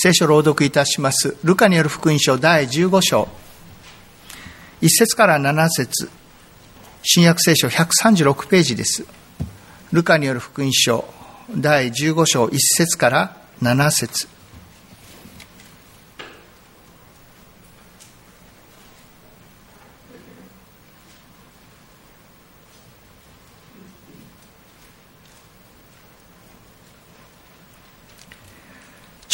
聖書朗読いたします。ルカによる福音書第15章。1節から7節新約聖書136ページです。ルカによる福音書第15章1節から7節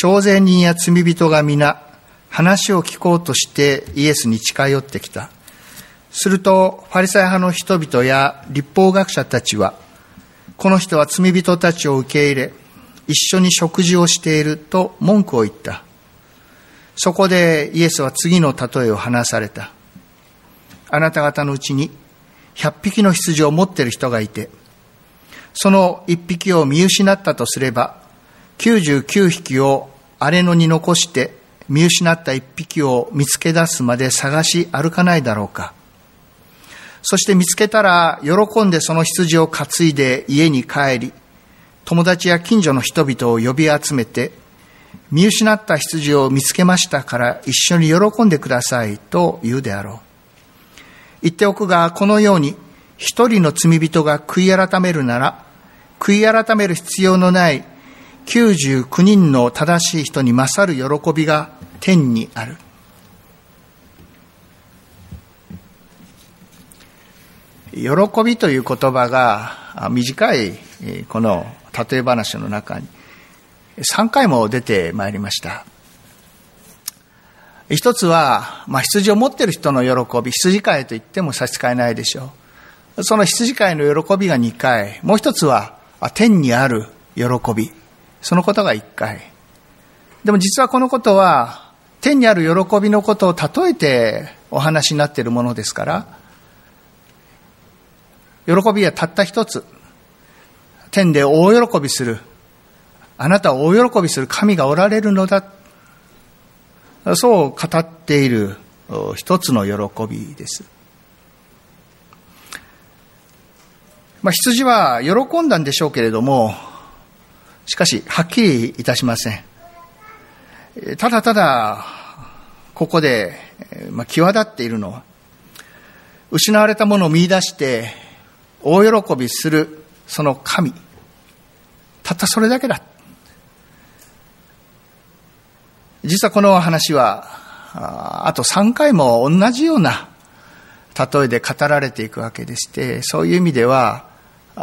徴税人や罪人が皆話を聞こうとしてイエスに近寄ってきた。すると、ファリサイ派の人々や立法学者たちは、この人は罪人たちを受け入れ、一緒に食事をしていると文句を言った。そこでイエスは次の例えを話された。あなた方のうちに100匹の羊を持っている人がいて、その1匹を見失ったとすれば、99匹を荒れ野に残して見失った一匹を見つけ出すまで探し歩かないだろうか。そして見つけたら喜んでその羊を担いで家に帰り、友達や近所の人々を呼び集めて、見失った羊を見つけましたから一緒に喜んでくださいと言うであろう。言っておくが、このように一人の罪人が悔い改めるなら、悔い改める必要のない99人の正しい人に勝る喜びが天にある。喜びという言葉が短いこの例え話の中に3回も出てまいりました。一つは、まあ、羊を持っている人の喜び、羊飼いと言っても差し支えないでしょう。その羊飼いの喜びが2回。もう一つは、天にある喜び。そのことが一回。でも実はこのことは、天にある喜びのことを例えてお話になっているものですから、喜びはたった一つ。天で大喜びする。あなたは大喜びする神がおられるのだ。そう語っている一つの喜びです。まあ、羊は喜んだんでしょうけれども、しかし、はっきりいたしません。ただただ、ここで、まあ、際立っているのは、失われたものを見出して、大喜びする、その神。たったそれだけだ。実はこの話は、あと3回も同じような例えで語られていくわけでして、そういう意味では、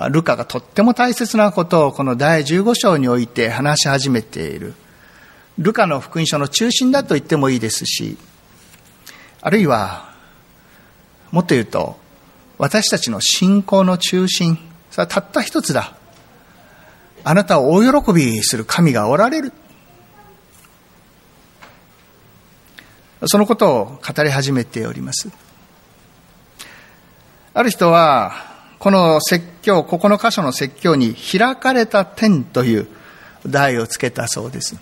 ルカがとっても大切なことをこの第15章において話し始めている。ルカの福音書の中心だと言ってもいいですし、あるいは、もっと言うと、私たちの信仰の中心、それはたった一つだ。あなたを大喜びする神がおられる。そのことを語り始めております。ある人は、この説教、ここの箇所の説教に開かれた天という題をつけたそうです。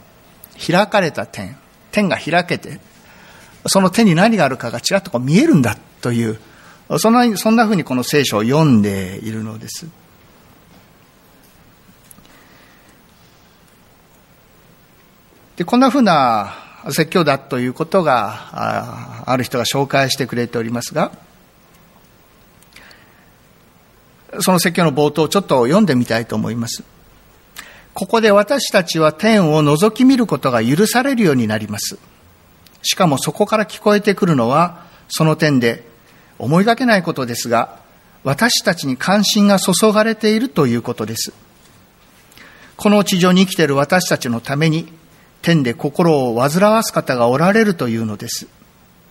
開かれた天。天が開けて、その手に何があるかがちらっとこう見えるんだという、そんな、そんな風にこの聖書を読んでいるのです。で、こんな風な説教だということが、ある人が紹介してくれておりますが、その説教の冒頭をちょっと読んでみたいと思います。ここで私たちは天を覗き見ることが許されるようになります。しかもそこから聞こえてくるのは、その点で思いがけないことですが、私たちに関心が注がれているということです。この地上に生きている私たちのために、天で心を煩わす方がおられるというのです。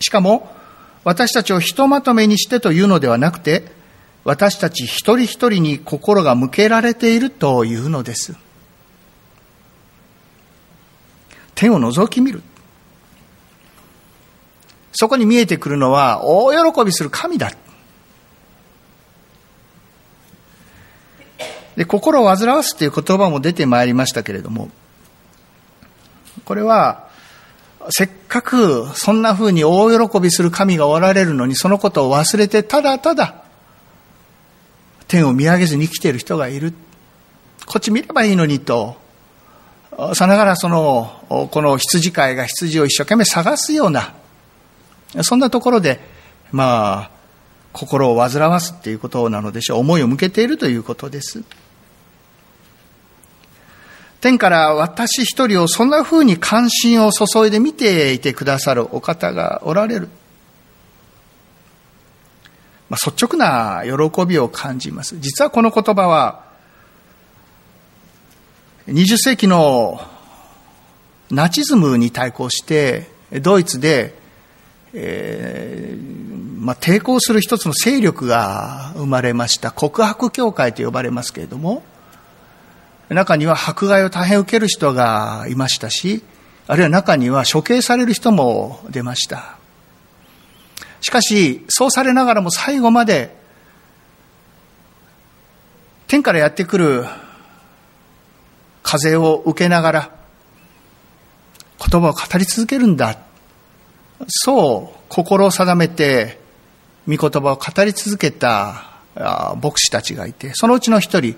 しかも、私たちをひとまとめにしてというのではなくて、私たち一人一人に心が向けられているというのです。天を覗き見る。そこに見えてくるのは大喜びする神だ。で、心を煩わすという言葉も出てまいりましたけれども、これは、せっかくそんな風に大喜びする神がおられるのに、そのことを忘れて、ただただ天を見上げずに生きている人がいる。こっち見ればいいのにと、さながらその、この羊飼いが羊を一生懸命探すような、そんなところで、まあ、心を煩わすっていうことなのでしょう。思いを向けているということです。天から私一人をそんな風に関心を注いで見ていてくださるお方がおられる。まあ、率直な喜びを感じます。実はこの言葉は、20世紀のナチズムに対抗して、ドイツで、えー、まあ、抵抗する一つの勢力が生まれました。告白教会と呼ばれますけれども、中には迫害を大変受ける人がいましたし、あるいは中には処刑される人も出ました。しかし、そうされながらも最後まで、天からやってくる風を受けながら、言葉を語り続けるんだ。そう心を定めて、御言葉を語り続けた牧師たちがいて、そのうちの一人、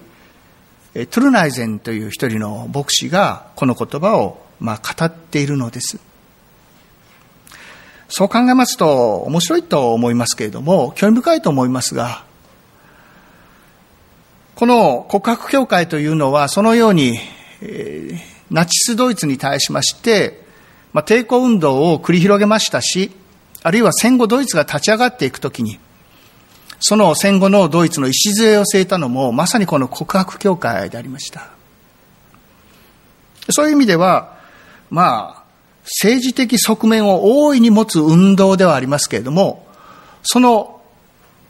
トゥルナイゼンという一人の牧師がこの言葉をまあ語っているのです。そう考えますと面白いと思いますけれども、興味深いと思いますが、この告白教会というのはそのように、えー、ナチスドイツに対しまして、まあ、抵抗運動を繰り広げましたし、あるいは戦後ドイツが立ち上がっていくときに、その戦後のドイツの礎を据えたのも、まさにこの告白教会でありました。そういう意味では、まあ、政治的側面を大いに持つ運動ではありますけれども、その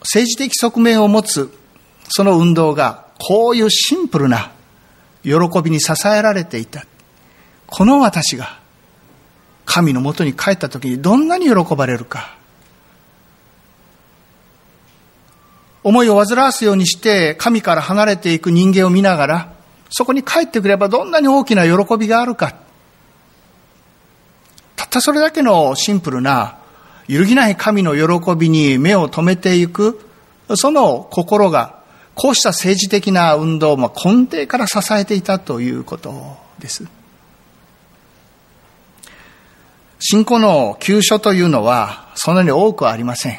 政治的側面を持つその運動が、こういうシンプルな喜びに支えられていた。この私が、神のもとに帰った時にどんなに喜ばれるか。思いを煩わすようにして神から離れていく人間を見ながら、そこに帰ってくればどんなに大きな喜びがあるか。たったそれだけのシンプルな、揺るぎない神の喜びに目を留めていく、その心が、こうした政治的な運動を根底から支えていたということです。信仰の急所というのは、そんなに多くはありません。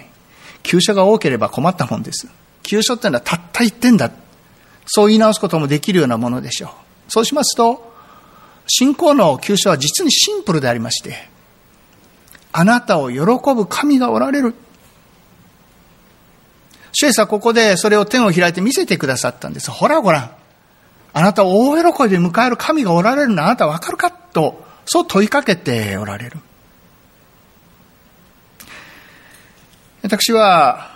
急所が多ければ困ったもんです。急所ってのはたった一点だ。そう言い直すこともできるようなものでしょう。そうしますと、信仰の急所は実にシンプルでありまして、あなたを喜ぶ神がおられる。主イエスはここでそれを天を開いて見せてくださったんです。ほらごらん。あなたを大喜びで迎える神がおられるのあなたわかるかと、そう問いかけておられる。私は、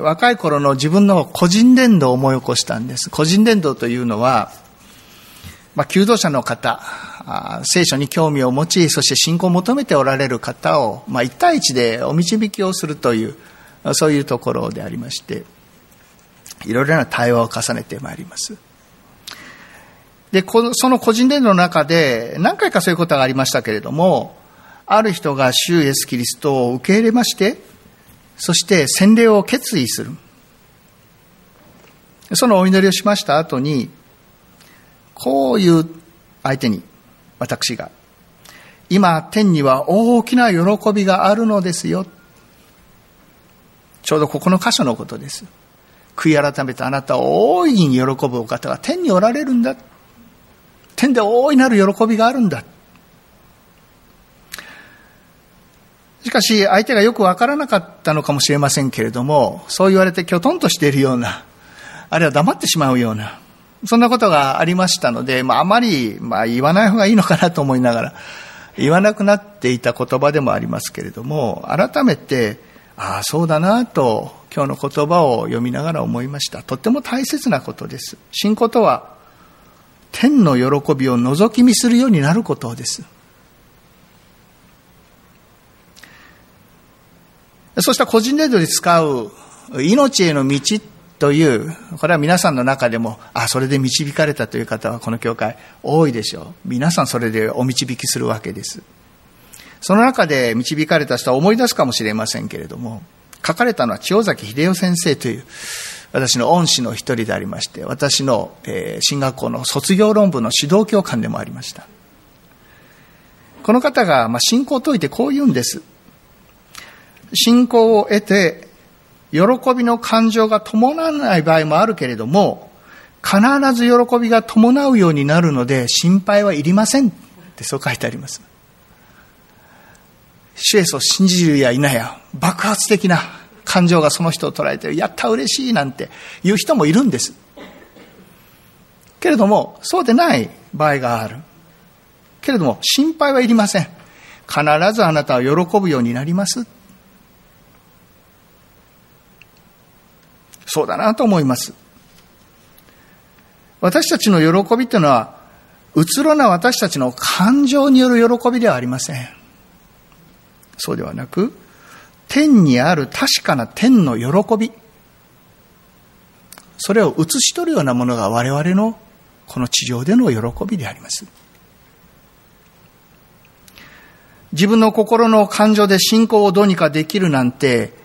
若い頃の自分の個人伝道を思い起こしたんです。個人伝道というのは、まあ、求道者の方、聖書に興味を持ち、そして信仰を求めておられる方を、まあ、一対一でお導きをするという、そういうところでありまして、いろいろな対話を重ねてまいります。で、その個人伝道の中で、何回かそういうことがありましたけれども、ある人が主イエス・キリストを受け入れまして、そして洗礼を決意する。そのお祈りをしました後に、こういう相手に、私が、今、天には大きな喜びがあるのですよ。ちょうどここの箇所のことです。悔い改めたあなたを大いに喜ぶお方が天におられるんだ。天で大いなる喜びがあるんだ。しかし、相手がよくわからなかったのかもしれませんけれども、そう言われてきょとんとしているような、あるいは黙ってしまうような、そんなことがありましたので、まあ、あまり、まあ、言わない方がいいのかなと思いながら、言わなくなっていた言葉でもありますけれども、改めて、ああ、そうだなと、今日の言葉を読みながら思いました。とっても大切なことです。信仰とは、天の喜びを覗き見するようになることです。そうした個人レードで使う命への道という、これは皆さんの中でも、あ、それで導かれたという方はこの教会多いでしょう。皆さんそれでお導きするわけです。その中で導かれた人は思い出すかもしれませんけれども、書かれたのは千代崎秀夫先生という、私の恩師の一人でありまして、私の、え、進学校の卒業論文の指導教官でもありました。この方が、ま、信仰を解いてこう言うんです。信仰を得て、喜びの感情が伴わない場合もあるけれども、必ず喜びが伴うようになるので、心配はいりませんってそう書いてあります。主イエスを信じるや否や、爆発的な感情がその人を捉えて、やった嬉しいなんて言う人もいるんです。けれども、そうでない場合がある。けれども、心配はいりません。必ずあなたは喜ぶようになります。そうだなと思います。私たちの喜びというのは、うつろな私たちの感情による喜びではありません。そうではなく、天にある確かな天の喜び。それを映し取るようなものが我々のこの地上での喜びであります。自分の心の感情で信仰をどうにかできるなんて、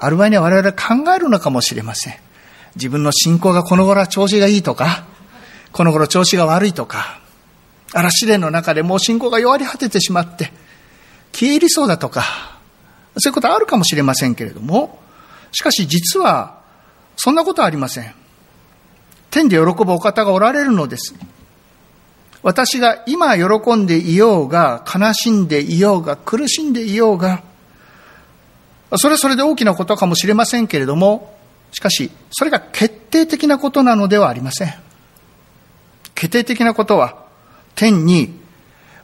ある場合には我々考えるのかもしれません。自分の信仰がこの頃は調子がいいとか、この頃調子が悪いとか、嵐試練の中でもう信仰が弱り果ててしまって、消え入りそうだとか、そういうことあるかもしれませんけれども、しかし実は、そんなことはありません。天で喜ぶお方がおられるのです。私が今喜んでいようが、悲しんでいようが、苦しんでいようが、それはそれで大きなことかもしれませんけれども、しかし、それが決定的なことなのではありません。決定的なことは、天に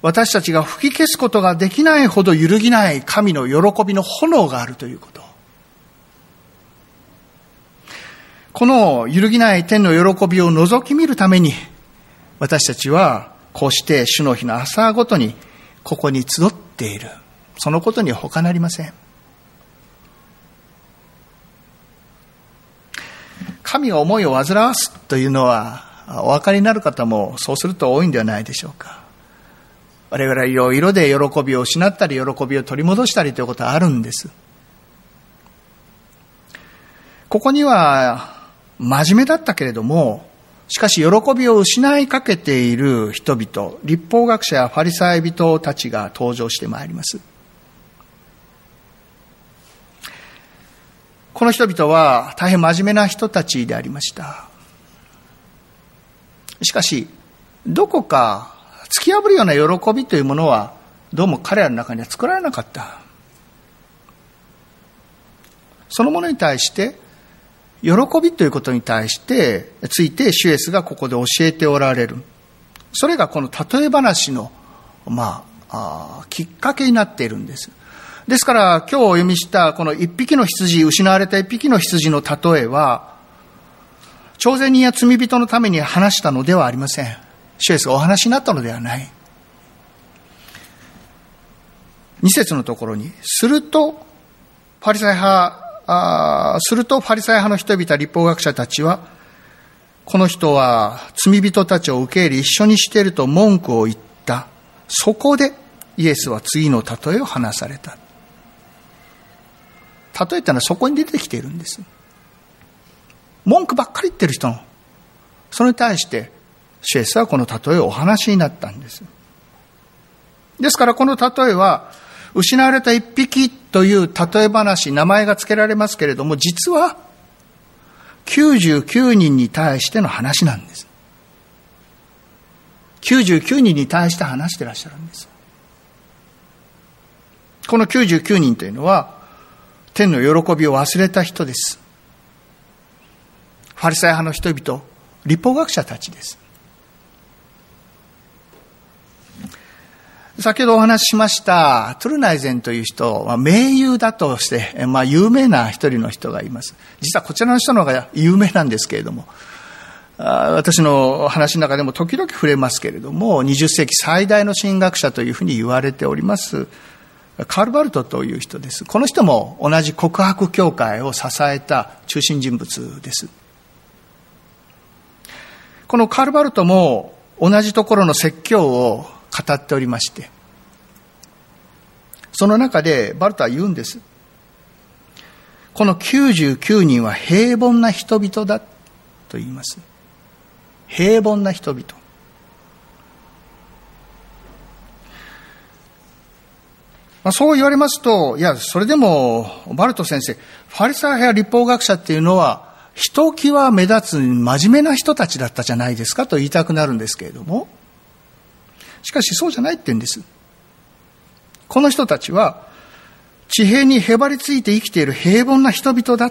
私たちが吹き消すことができないほど揺るぎない神の喜びの炎があるということ。この揺るぎない天の喜びを覗き見るために、私たちはこうして主の日の朝ごとにここに集っている。そのことに他なりません。神が思いを煩わすというのは、お分かりになる方もそうすると多いんではないでしょうか。我々はいろいろで喜びを失ったり、喜びを取り戻したりということはあるんです。ここには、真面目だったけれども、しかし喜びを失いかけている人々、立法学者やファリサイ人たちが登場してまいります。この人々は大変真面目な人たちでありました。しかし、どこか突き破るような喜びというものは、どうも彼らの中には作られなかった。そのものに対して、喜びということに対して、ついてシュエスがここで教えておられる。それがこの例え話の、まあ、あきっかけになっているんです。ですから、今日お読みしたこの一匹の羊、失われた一匹の羊の例えは、朝鮮人や罪人のために話したのではありません。シエスがお話になったのではない。二節のところに、すると、パリサイ派するとファリサイ派の人々、立法学者たちは、この人は罪人たちを受け入れ一緒にしていると文句を言った。そこでイエスは次の例えを話された。例えってのはそこに出てきているんです。文句ばっかり言ってる人の。それに対して、シェイスはこの例えをお話になったんです。ですからこの例えは、失われた一匹という例え話、名前が付けられますけれども、実は99人に対しての話なんです。99人に対して話してらっしゃるんです。この99人というのは、天の喜びを忘れた人です。ファリサイ派の人々、立法学者たちです。先ほどお話ししました、トゥルナイゼンという人、まあ、名優だとして、まあ、有名な一人の人がいます。実はこちらの人の方が有名なんですけれども、私の話の中でも時々触れますけれども、20世紀最大の神学者というふうに言われております、カール・バルトという人です。この人も同じ告白教会を支えた中心人物です。このカール・バルトも同じところの説教を語っておりまして、その中でバルトは言うんです。この99人は平凡な人々だと言います。平凡な人々。まあ、そう言われますと、いや、それでも、バルト先生、ファリサー派や立法学者っていうのは、ひときわ目立つ真面目な人たちだったじゃないですかと言いたくなるんですけれども、しかしそうじゃないって言うんです。この人たちは、地平にへばりついて生きている平凡な人々だ。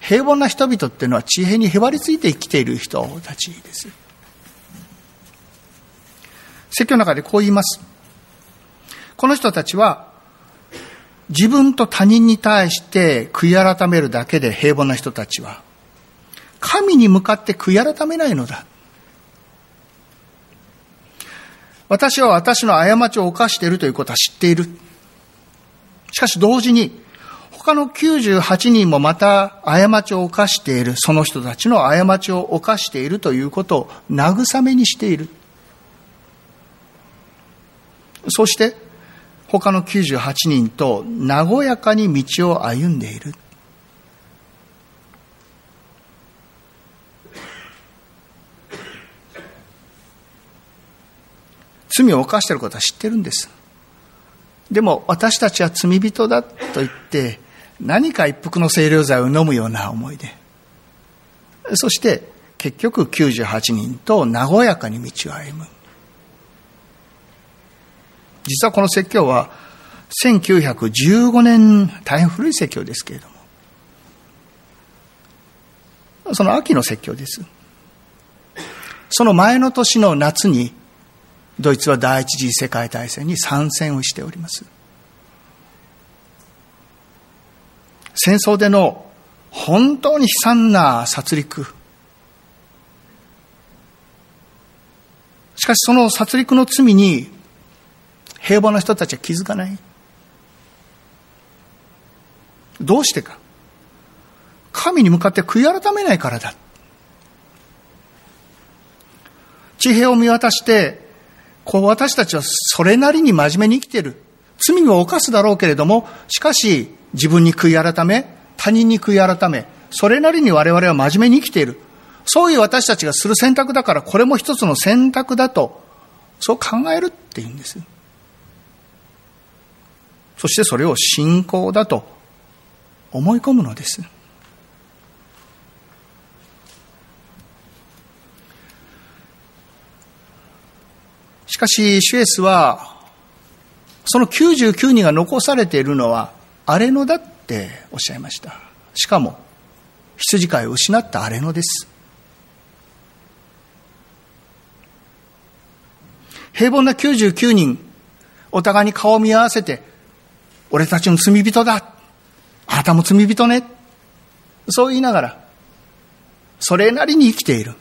平凡な人々っていうのは地平にへばりついて生きている人たちです。説教の中でこう言います。この人たちは自分と他人に対して悔い改めるだけで平凡な人たちは神に向かって悔い改めないのだ。私は私の過ちを犯しているということは知っている。しかし同時に他の98人もまた過ちを犯している、その人たちの過ちを犯しているということを慰めにしている。そして他の98人と和やかに道を歩んでいる。罪を犯していることは知ってるんです。でも私たちは罪人だと言って何か一服の清涼剤を飲むような思いで。そして結局98人と和やかに道を歩む。実はこの説教は1915年、大変古い説教ですけれども、その秋の説教です。その前の年の夏に、ドイツは第一次世界大戦に参戦をしております。戦争での本当に悲惨な殺戮。しかしその殺戮の罪に平凡な人たちは気づかない。どうしてか。神に向かって悔い改めないからだ。地平を見渡して、こう私たちはそれなりに真面目に生きている。罪を犯すだろうけれども、しかし自分に悔い改め、他人に悔い改め、それなりに我々は真面目に生きている。そういう私たちがする選択だから、これも一つの選択だと、そう考えるっていうんです。そしてそれを信仰だと思い込むのです。しかし、シュエスは、その99人が残されているのは、荒れ野だっておっしゃいました。しかも、羊飼いを失った荒れ野です。平凡な99人、お互いに顔を見合わせて、俺たちの罪人だ。あなたも罪人ね。そう言いながら、それなりに生きている。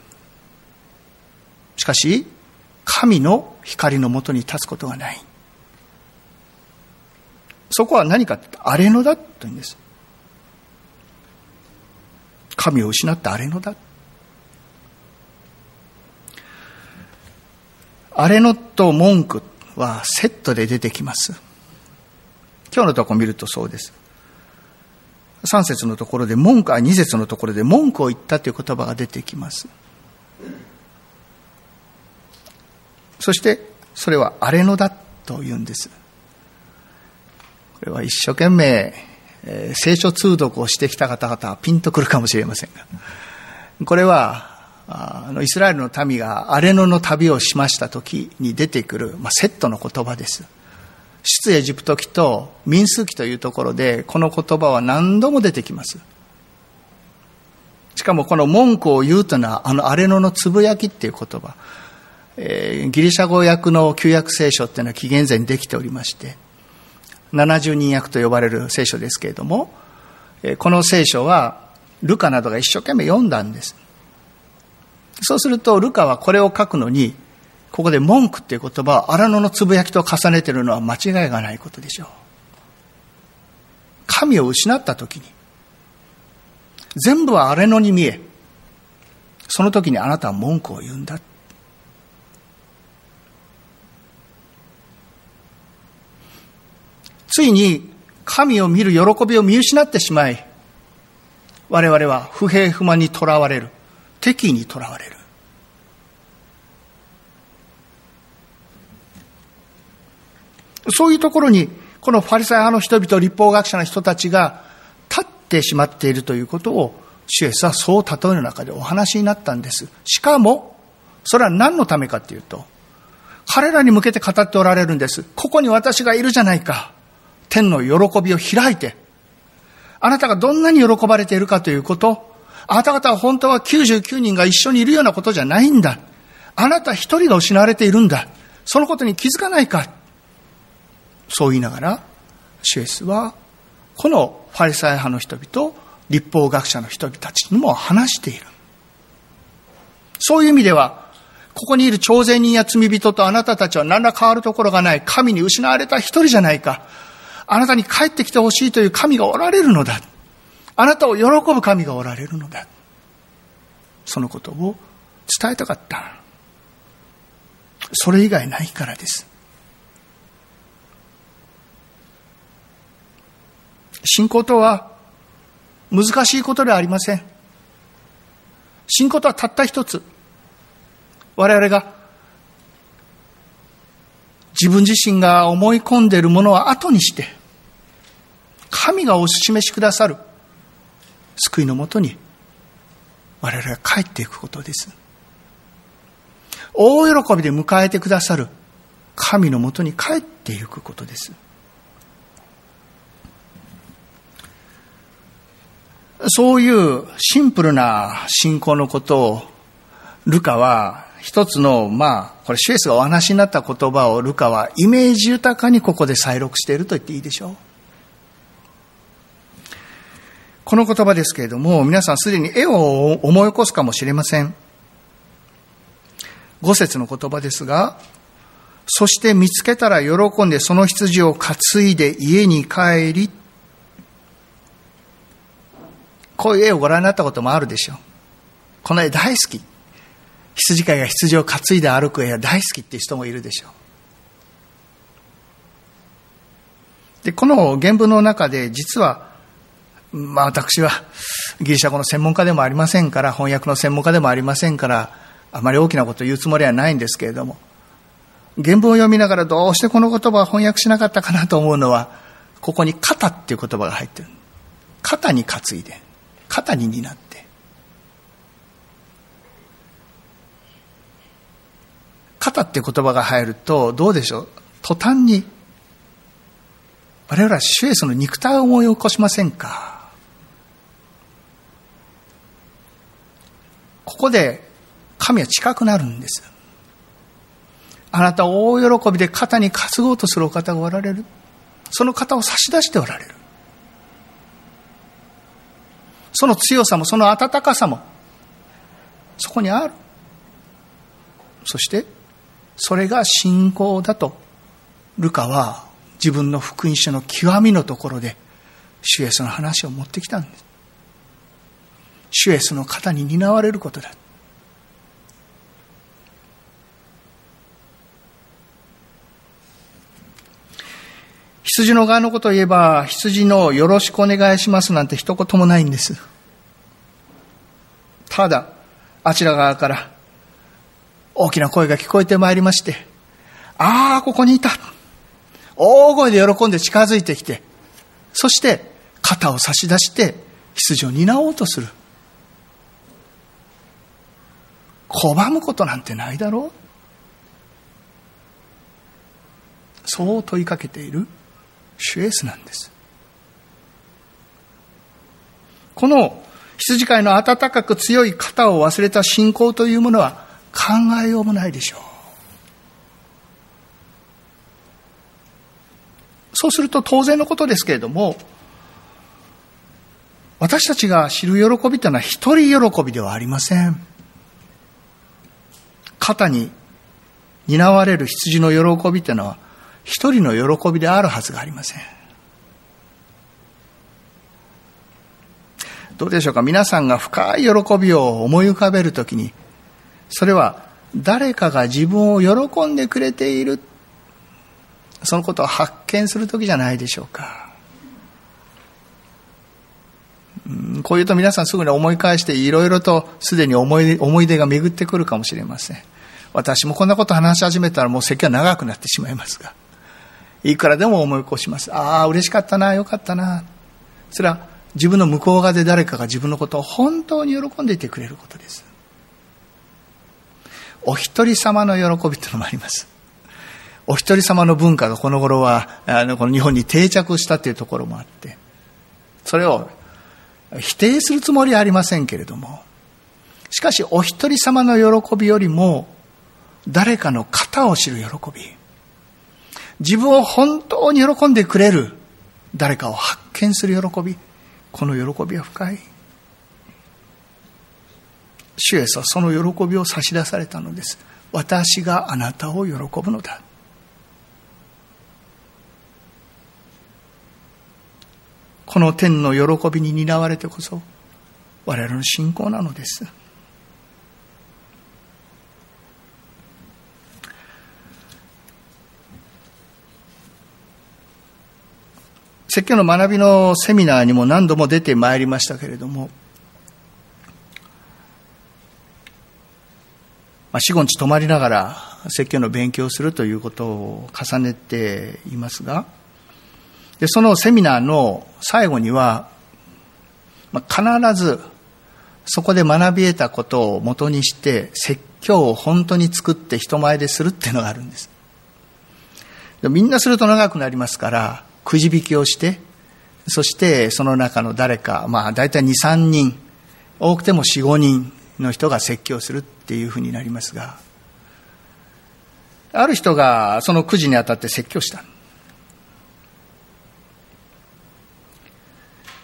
しかし、神の光のもとに立つことがない。そこは何かって荒れ野だと言うんです。神を失った荒れ野だ。荒れ野と文句はセットで出てきます。今日のとこ見るとそうです。3節のところで文句、あ、2節のところで文句を言ったという言葉が出てきます。そして、それは荒れ野だと言うんです。これは一生懸命、えー、聖書通読をしてきた方々はピンとくるかもしれませんが、これは、あのイスラエルの民が荒れ野の旅をしました時に出てくる、まあ、セットの言葉です。出エジプト記と民数記というところでこの言葉は何度も出てきます。しかもこの文句を言うというのはあの荒れ野のつぶやきっていう言葉、えー、ギリシャ語訳の旧約聖書っていうのは紀元前にできておりまして70人訳と呼ばれる聖書ですけれども、え、この聖書はルカなどが一生懸命読んだんです。そうするとルカはこれを書くのにここで文句っていう言葉は荒野のつぶやきと重ねているのは間違いがないことでしょう。神を失った時に、全部は荒野に見え、その時にあなたは文句を言うんだ。ついに神を見る喜びを見失ってしまい、我々は不平不満にとらわれる。敵意にとらわれる。そういうところに、このファリサイ派の人々、立法学者の人たちが立ってしまっているということを、シュエスはそう例えの中でお話になったんです。しかも、それは何のためかっていうと、彼らに向けて語っておられるんです。ここに私がいるじゃないか。天の喜びを開いて、あなたがどんなに喜ばれているかということ、あなた方は本当は99人が一緒にいるようなことじゃないんだ。あなた一人が失われているんだ。そのことに気づかないか。そう言いながら、シュエスは、このファリサイ派の人々、立法学者の人々たちにも話している。そういう意味では、ここにいる朝鮮人や罪人とあなたたちは何ら変わるところがない。神に失われた一人じゃないか。あなたに帰ってきてほしいという神がおられるのだ。あなたを喜ぶ神がおられるのだ。そのことを伝えたかった。それ以外ないからです。信仰とは難しいことではありません。信仰とはたった一つ。我々が自分自身が思い込んでいるものは後にして、神がお示しくださる救いのもとに我々が帰っていくことです。大喜びで迎えてくださる神のもとに帰っていくことです。そういうシンプルな信仰のことをルカは一つの、まあ、これシュエスがお話になった言葉をルカはイメージ豊かにここで再録していると言っていいでしょう。この言葉ですけれども、皆さんすでに絵を思い起こすかもしれません。五節の言葉ですが、そして見つけたら喜んでその羊を担いで家に帰り、こういう絵をご覧になったこともあるでしょう。この絵大好き。羊飼いが羊を担いで歩く絵は大好きっていう人もいるでしょう。で、この原文の中で実は、まあ私はギリシャ語の専門家でもありませんから、翻訳の専門家でもありませんから、あまり大きなことを言うつもりはないんですけれども、原文を読みながらどうしてこの言葉を翻訳しなかったかなと思うのは、ここに肩っていう言葉が入ってる。肩に担いで、肩に担って。肩って言葉が入ると、どうでしょう？途端に、我々は主イエスの肉体を思い起こしませんか？ここで神は近くなるんです。あなた大喜びで肩に担ごうとするお方がおられる。その肩を差し出しておられる。その強さもその温かさもそこにある。そしてそれが信仰だと、ルカは自分の福音書の極みのところで、主イエスの話を持ってきたんです。主イエスの肩に担われることだ。羊の側のことを言えば、羊のよろしくお願いしますなんて一言もないんです。ただ、あちら側から、大きな声が聞こえてまいりまして、ああ、ここにいた。大声で喜んで近づいてきて、そして肩を差し出して羊を担おうとする。拒むことなんてないだろうそう問いかけている主イエスなんです。この羊飼いの温かく強い肩を忘れた信仰というものは考えようもないでしょう。そうすると当然のことですけれども、私たちが知る喜びというのは一人喜びではありません。肩に担われる羊の喜びというのは一人の喜びであるはずがありません。どうでしょうか？皆さんが深い喜びを思い浮かべるときにそれは誰かが自分を喜んでくれている。そのことを発見する時じゃないでしょうか。こういうと皆さんすぐに思い返していろいろとすでに思い思い出が巡ってくるかもしれません。私もこんなこと話し始めたらもう席は長くなってしまいますが。いくらでも思い起こします。ああ、嬉しかったな、よかったな。それは自分の向こう側で誰かが自分のことを本当に喜んでいてくれることです。お一人様の喜びというのもあります。お一人様の文化がこの頃は、あの、この日本に定着したというところもあって、それを否定するつもりはありませんけれども、しかしお一人様の喜びよりも、誰かの型を知る喜び、自分を本当に喜んでくれる誰かを発見する喜び、この喜びは深い。主イエスはその喜びを差し出されたのです。私があなたを喜ぶのだ。この天の喜びに担われてこそ我々の信仰なのです。説教の学びのセミナーにも何度も出てまいりましたけれども、まあ、死後に泊まりながら説教の勉強をするということを重ねていますが、で、そのセミナーの最後には、まあ、必ずそこで学び得たことを元にして説教を本当に作って人前でするっていうのがあるんです。でみんなすると長くなりますから、くじ引きをして、そしてその中の誰か、まあ大体2、3人、多くても4、5人の人が説教するっていうふうになりますが、ある人がそのくじにあたって説教した。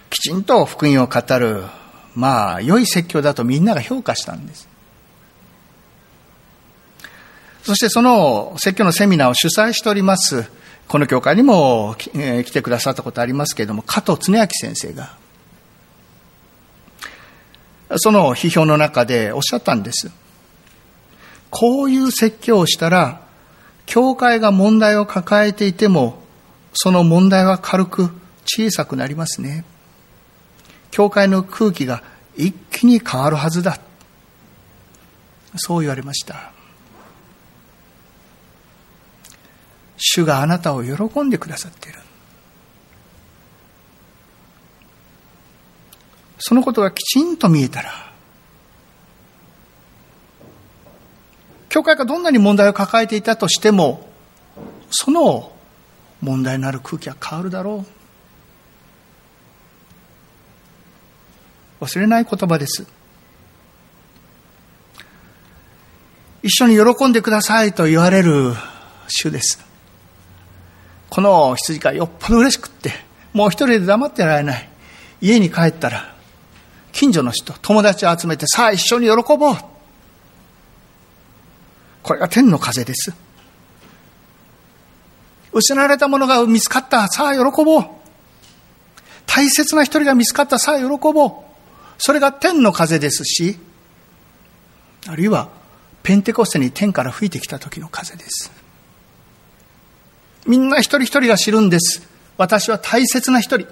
きちんと福音を語る、まあ、良い説教だとみんなが評価したんです。そしてその説教のセミナーを主催しております、この教会にも来てくださったことありますけれども、加藤恒明先生が、その批評の中でおっしゃったんです。こういう説教をしたら、教会が問題を抱えていても、その問題は軽く小さくなりますね。教会の空気が一気に変わるはずだ。そう言われました。主があなたを喜んでくださっている。そのことがきちんと見えたら、教会がどんなに問題を抱えていたとしても、その問題のある空気は変わるだろう。忘れない言葉です。一緒に喜んでくださいと言われる主です。この羊がよっぽど嬉しくって、もう一人で黙ってられない。家に帰ったら、近所の人、友達を集めて、さあ一緒に喜ぼう。これが天の風です。失われたものが見つかった、さあ喜ぼう。大切な一人が見つかった、さあ喜ぼう。それが天の風ですし、あるいはペンテコステに天から吹いてきた時の風です。みんな一人一人が知るんです。私は大切な一人。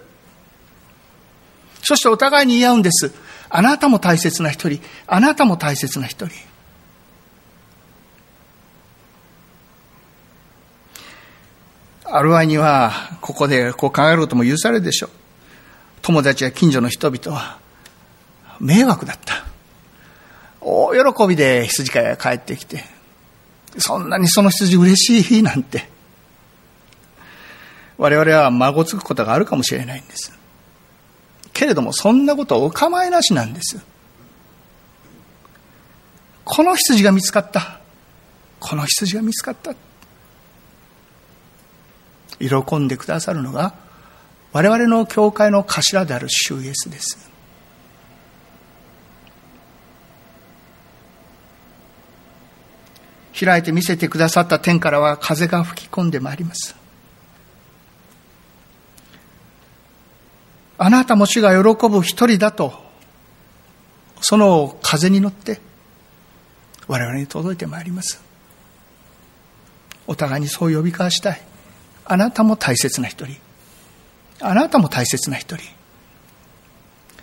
そしてお互いに言い合うんです。あなたも大切な一人。あなたも大切な一人。ある合には、ここでこう考えることも許されるでしょう。友達や近所の人々は、迷惑だった。大喜びで羊飼いが帰ってきて、そんなにその羊嬉しい？なんて。我々は孫つくことがあるかもしれないんです。けれども、そんなことお構いなしなんです。この羊が見つかった。この羊が見つかった。喜んでくださるのが、我々の教会の頭である主イエスです。開いて見せてくださった天からは風が吹き込んでまいります。あなたも主が喜ぶ一人だと、その風に乗って我々に届いてまいります。お互いにそう呼び交わしたい。あなたも大切な一人。あなたも大切な一人。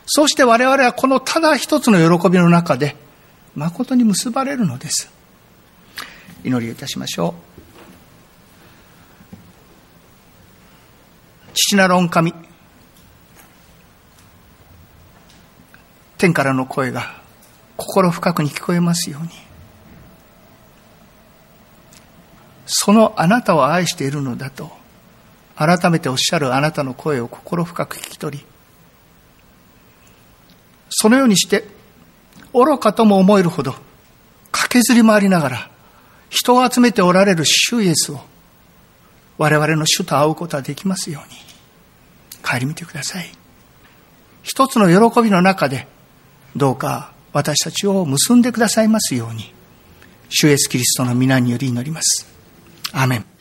そして我々はこのただ一つの喜びの中で誠に結ばれるのです。祈りいたしましょう。父なる御神、天からの声が心深くに聞こえますように、そのあなたを愛しているのだと、改めておっしゃるあなたの声を心深く聞き取り、そのようにして、愚かとも思えるほど、駆けずり回りながら、人を集めておられる主イエスを、我々の主と会うことはできますように、帰り見てください。一つの喜びの中で、どうか私たちを結んでくださいますように、主イエスキリストの皆により祈ります。アメン。